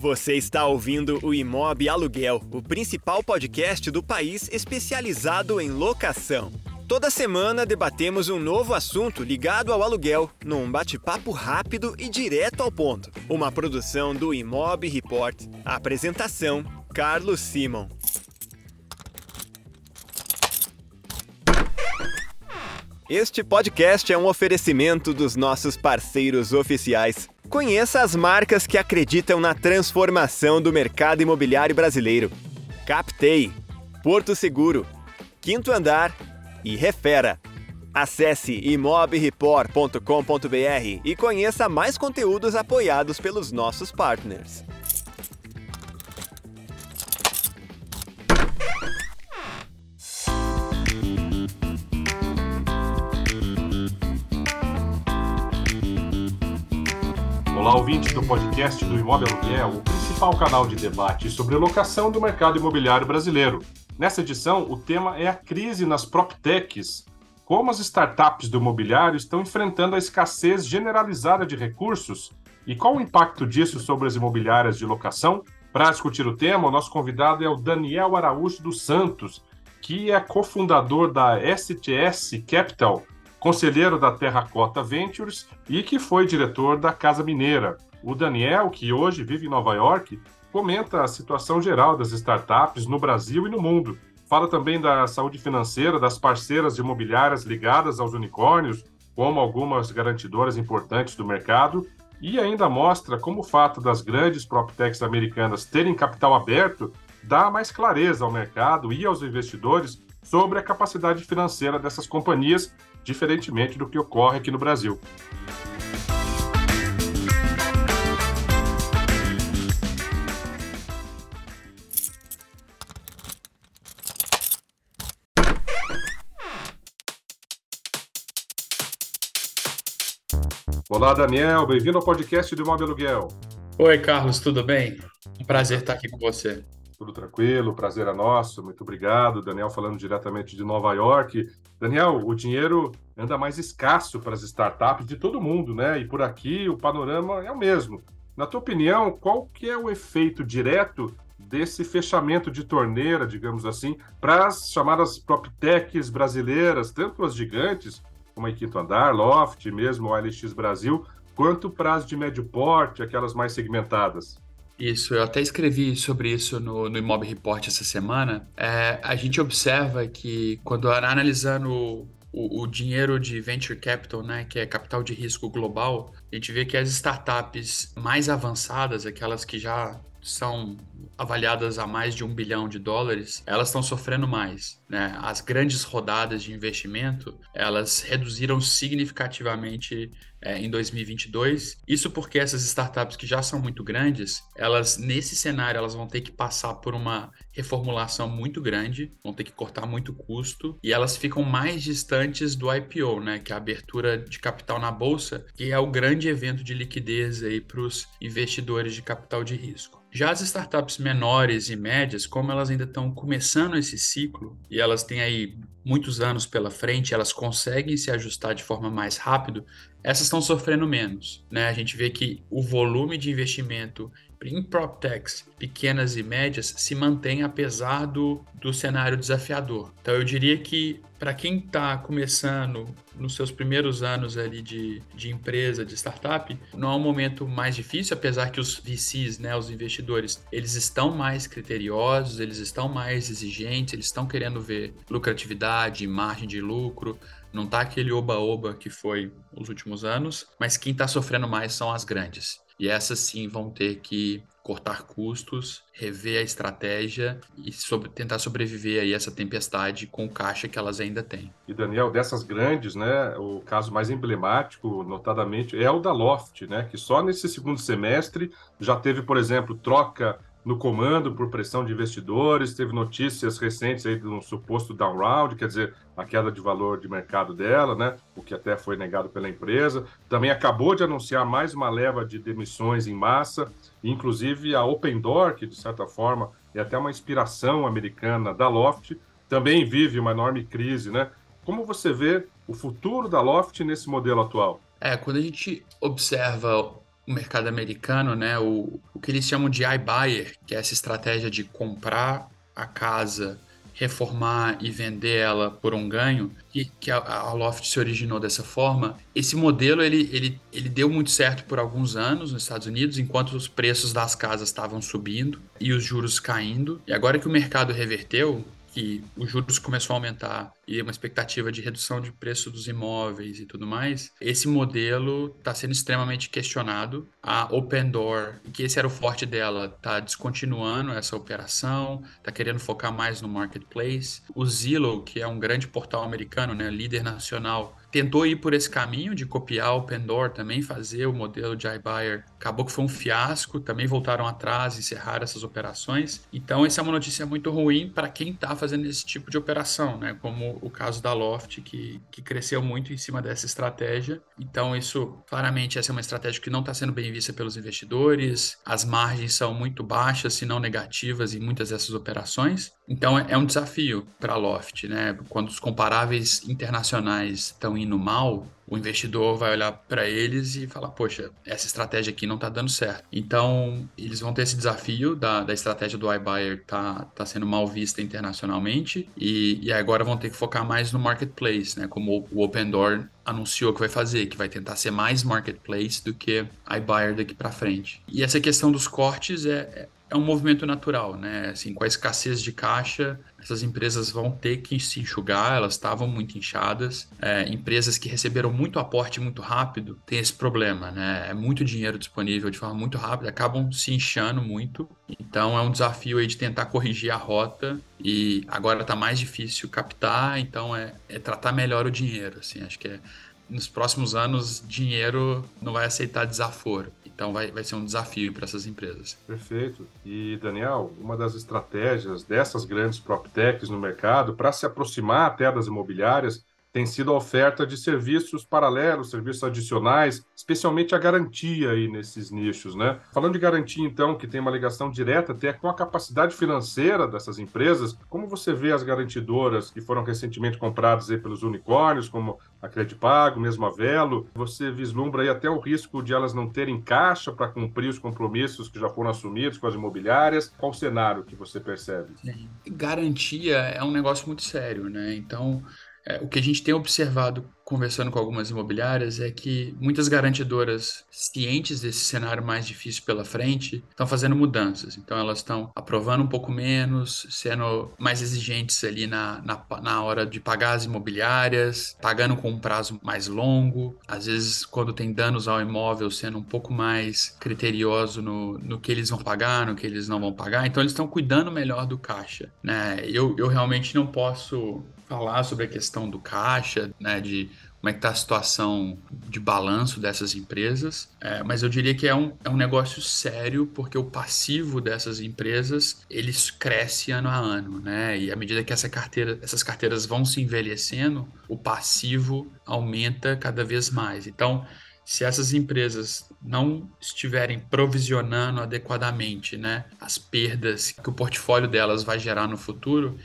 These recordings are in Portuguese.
Você está ouvindo o Imob Aluguel, o principal podcast do país especializado em locação. Toda semana debatemos um novo assunto ligado ao aluguel, num bate-papo rápido e direto ao ponto. Uma produção do Imob Report. apresentação: Carlos Simon. Este podcast é um oferecimento dos nossos parceiros oficiais. Conheça as marcas que acreditam na transformação do mercado imobiliário brasileiro: Captei, Porto Seguro, Quinto Andar e Refera. Acesse imobreport.com.br e conheça mais conteúdos apoiados pelos nossos partners. Olá, ouvintes do podcast do Imóvel Aluguel, o principal canal de debate sobre locação do mercado imobiliário brasileiro. Nessa edição, o tema é a crise nas PropTechs. Como as startups do imobiliário estão enfrentando a escassez generalizada de recursos e qual o impacto disso sobre as imobiliárias de locação? Para discutir o tema, o nosso convidado é o Daniel Araújo dos Santos, que é cofundador da STS Capital, conselheiro da Terracota Ventures e que foi diretor da Casa Mineira. O Daniel, que hoje vive em Nova York, comenta a situação geral das startups no Brasil e no mundo. Fala também da saúde financeira das parceiras imobiliárias ligadas aos unicórnios, como algumas garantidoras importantes do mercado, e ainda mostra como o fato das grandes proptechs americanas terem capital aberto dá mais clareza ao mercado e aos investidores sobre a capacidade financeira dessas companhias diferentemente do que ocorre aqui no Brasil. Olá, Daniel, bem-vindo ao podcast do Imóvel Aluguel. Oi, Carlos, tudo bem? Um prazer estar aqui com você. Tudo tranquilo, prazer é nosso, muito obrigado. Daniel falando diretamente de Nova York. Daniel, o dinheiro anda mais escasso para as startups de todo mundo, né? E por aqui o panorama é o mesmo. Na tua opinião, qual que é o efeito direto desse fechamento de torneira, digamos assim, para as chamadas PropTechs brasileiras, tanto as gigantes, como a Quinto Andar, Loft, mesmo o LX Brasil, quanto para as de médio porte, aquelas mais segmentadas? Isso, eu até escrevi sobre isso no, no Imob Report essa semana. É, a gente observa que quando analisando o, o, dinheiro de venture capital, né, que é capital de risco global, a gente vê que as startups mais avançadas, aquelas que já são avaliadas a mais de um bilhão de dólares, elas estão sofrendo mais. Né? As grandes rodadas de investimento, elas reduziram significativamente é, em 2022. Isso porque essas startups que já são muito grandes, elas nesse cenário elas vão ter que passar por uma reformulação muito grande, vão ter que cortar muito custo e elas ficam mais distantes do IPO, né, que é a abertura de capital na bolsa, que é o grande evento de liquidez aí para os investidores de capital de risco. Já as startups menores e médias, como elas ainda estão começando esse ciclo e elas têm aí muitos anos pela frente, elas conseguem se ajustar de forma mais rápido, essas estão sofrendo menos. Né? A gente vê que o volume de investimento em PropTechs pequenas e médias se mantém apesar do, do cenário desafiador. Então eu diria que para quem está começando nos seus primeiros anos ali de, de empresa, de startup, não é um momento mais difícil, apesar que os VCs, né, os investidores, eles estão mais criteriosos, eles estão mais exigentes, eles estão querendo ver lucratividade, margem de lucro, não tá aquele oba-oba que foi os últimos anos, mas quem está sofrendo mais são as grandes. E essas sim vão ter que cortar custos, rever a estratégia e sobre, tentar sobreviver aí essa tempestade com o caixa que elas ainda têm. E Daniel, dessas grandes, né, o caso mais emblemático, notadamente, é o da Loft, né, que só nesse segundo semestre já teve, por exemplo, troca no comando por pressão de investidores, teve notícias recentes aí de um suposto down round, quer dizer, a queda de valor de mercado dela, né? O que até foi negado pela empresa. Também acabou de anunciar mais uma leva de demissões em massa, inclusive a Open Door, que de certa forma é até uma inspiração americana da Loft, também vive uma enorme crise, né? Como você vê o futuro da Loft nesse modelo atual? É, quando a gente observa o mercado americano, né, o, o que eles chamam de iBuyer, que é essa estratégia de comprar a casa reformar e vender ela por um ganho, que, que a, a, Loft se originou dessa forma, esse modelo ele, ele, ele deu muito certo por alguns anos nos Estados Unidos, enquanto os preços das casas estavam subindo e os juros caindo. E agora que o mercado reverteu, que os juros começou a aumentar e uma expectativa de redução de preço dos imóveis e tudo mais, esse modelo está sendo extremamente questionado. A Open Door, que esse era o forte dela, está descontinuando essa operação, está querendo focar mais no marketplace. O Zillow, que é um grande portal americano, né, líder nacional, tentou ir por esse caminho de copiar o Pandora, também fazer o modelo de iBuyer. Acabou que foi um fiasco, também voltaram atrás, encerraram essas operações. Então, essa é uma notícia muito ruim para quem está fazendo esse tipo de operação, né? Como o caso da Loft, que, que cresceu muito em cima dessa estratégia. Então, isso, claramente, essa é uma estratégia que não está sendo bem vista pelos investidores. As margens são muito baixas, se não negativas, em muitas dessas operações. Então, é, é um desafio para a Loft, né? Quando os comparáveis internacionais estão indo mal, o investidor vai olhar para eles e falar: Poxa, essa estratégia aqui não está dando certo. Então, eles vão ter esse desafio da, da estratégia do iBuyer tá, tá sendo mal vista internacionalmente e, e agora vão ter que focar mais no marketplace, né? Como o Open Door anunciou que vai fazer, que vai tentar ser mais marketplace do que iBuyer daqui para frente. E essa questão dos cortes é, é um movimento natural, né? Assim, com a escassez de caixa, essas empresas vão ter que se enxugar, elas estavam muito inchadas. É, empresas que receberam muito aporte muito rápido têm esse problema, né? É muito dinheiro disponível de forma muito rápida, acabam se inchando muito. Então é um desafio aí de tentar corrigir a rota e agora está mais difícil captar, então é, é tratar melhor o dinheiro, assim, acho que é nos próximos anos, dinheiro não vai aceitar desaforo. Então vai, vai ser um desafio para essas empresas. Perfeito. E Daniel, uma das estratégias dessas grandes PropTechs no mercado para se aproximar até das imobiliárias tem sido a oferta de serviços paralelos, serviços adicionais, especialmente a garantia aí nesses nichos, né? Falando de garantia, então, que tem uma ligação direta até com a capacidade financeira dessas empresas, como você vê as garantidoras que foram recentemente compradas aí pelos unicórnios, como a Credipago, mesmo a Velo, você vislumbra aí até o risco de elas não terem caixa para cumprir os compromissos que já foram assumidos com as imobiliárias? Qual o cenário que você percebe? Garantia é um negócio muito sério, né? Então, é, o que a gente tem observado conversando com algumas imobiliárias é que muitas garantidoras, cientes desse cenário mais difícil pela frente, estão fazendo mudanças. Então, elas estão aprovando um pouco menos, sendo mais exigentes ali na, na, na hora de pagar as imobiliárias, pagando com um prazo mais longo. Às vezes, quando tem danos ao imóvel, sendo um pouco mais criterioso no, no que eles vão pagar, no que eles não vão pagar. Então, eles estão cuidando melhor do caixa. Né? Eu, eu realmente não posso falar sobre a questão do caixa, né, de como é que está a situação de balanço dessas empresas, é, mas eu diria que é um, é um negócio sério porque o passivo dessas empresas eles cresce ano a ano, né? E à medida que essa carteira, essas carteiras vão se envelhecendo, o passivo aumenta cada vez mais. Então, se essas empresas não estiverem provisionando adequadamente, né, as perdas que o portfólio delas vai gerar no futuro,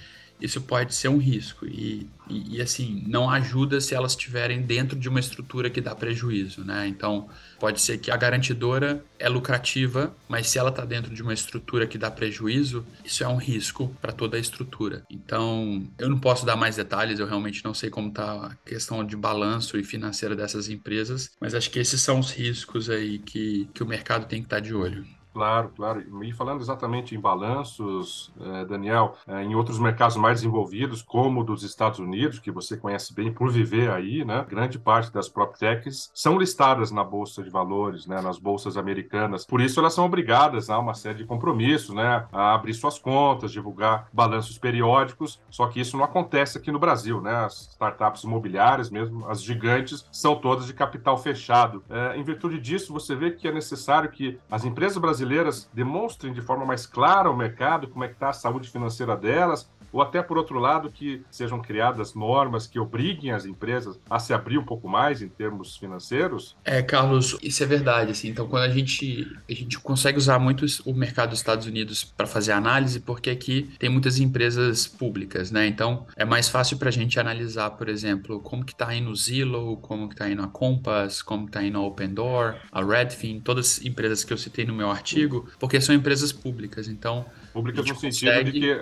isso pode ser um risco. E, e, e, assim, não ajuda se elas estiverem dentro de uma estrutura que dá prejuízo, né? Então, pode ser que a garantidora é lucrativa, mas se ela está dentro de uma estrutura que dá prejuízo, isso é um risco para toda a estrutura. Então, eu não posso dar mais detalhes, eu realmente não sei como está a questão de balanço e financeira dessas empresas, mas acho que esses são os riscos aí que, que o mercado tem que estar tá de olho. Claro, claro. E falando exatamente em balanços, eh, Daniel, eh, em outros mercados mais desenvolvidos, como o dos Estados Unidos, que você conhece bem por viver aí, né? Grande parte das PropTechs são listadas na Bolsa de Valores, né? Nas bolsas americanas. Por isso, elas são obrigadas a uma série de compromissos, né? A abrir suas contas, divulgar balanços periódicos. Só que isso não acontece aqui no Brasil, né? As startups imobiliárias, mesmo as gigantes, são todas de capital fechado. É, em virtude disso, você vê que é necessário que as empresas brasileiras brasileiras demonstrem de forma mais clara ao mercado como é que está a saúde financeira delas, ou até por outro lado que sejam criadas normas que obriguem as empresas a se abrir um pouco mais em termos financeiros? É, Carlos, isso é verdade. Assim, então, quando a gente, a gente consegue usar muito o mercado dos Estados Unidos para fazer análise, porque aqui tem muitas empresas públicas, né? Então, é mais fácil para a gente analisar, por exemplo, como que está indo o Zillow, como que está indo a Compass, como está indo a Open Door, a Redfin, todas as empresas que eu citei no meu artigo, porque são empresas públicas. Então, Públicas no sentido consegue... de que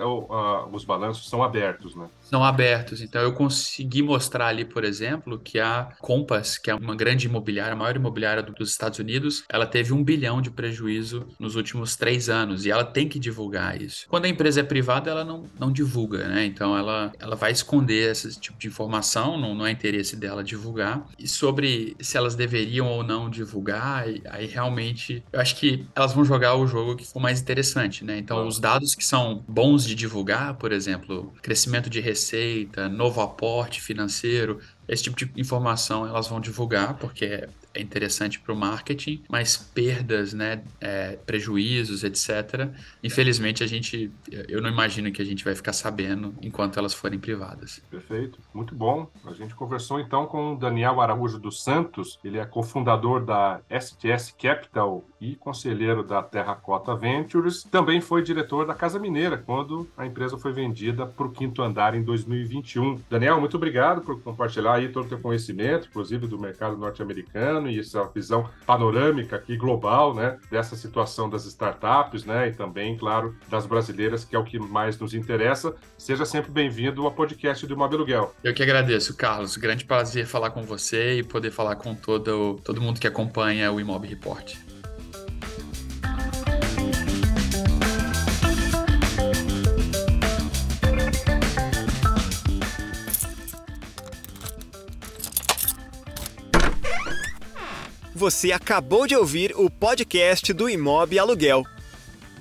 os balanços são abertos, né? São abertos. Então eu consegui mostrar ali, por exemplo, que a Compass, que é uma grande imobiliária, a maior imobiliária dos Estados Unidos, ela teve um bilhão de prejuízo nos últimos três anos e ela tem que divulgar isso. Quando a empresa é privada, ela não, não divulga, né? Então ela, ela vai esconder esse tipo de informação, não, não é interesse dela divulgar. E sobre se elas deveriam ou não divulgar, aí realmente eu acho que elas vão jogar o jogo que for mais interessante, né? Então os dados que são bons de divulgar, por exemplo, crescimento de receita, novo aporte financeiro, esse tipo de informação elas vão divulgar, porque é interessante para o marketing, mas perdas, né, é, prejuízos, etc. Infelizmente a gente, eu não imagino que a gente vai ficar sabendo enquanto elas forem privadas. Perfeito, muito bom. A gente conversou então com o Daniel Araújo dos Santos, ele é cofundador da STS Capital e conselheiro da Terracota Ventures. Também foi diretor da Casa Mineira quando a empresa foi vendida para o quinto andar em 2021. Daniel, muito obrigado por compartilhar aí todo o teu conhecimento, inclusive do mercado norte-americano ano e essa visão panorâmica aqui global, né, dessa situação das startups, né, e também, claro, das brasileiras, que é o que mais nos interessa. Seja sempre bem-vindo ao podcast do Imóvel Aluguel. Eu que agradeço, Carlos. Grande prazer falar com você e poder falar com todo, todo mundo que acompanha o Imob Report. Você acabou de ouvir o podcast do Imob Aluguel.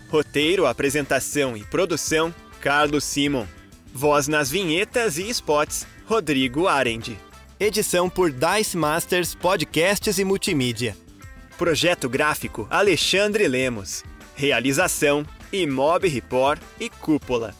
Roteiro, apresentação e produção: Carlos Simon. Voz nas vinhetas e spots: Rodrigo Arendi. Edição por Dice Masters Podcasts e Multimídia. Projeto gráfico: Alexandre Lemos. Realização: Imob Report e Cúpula.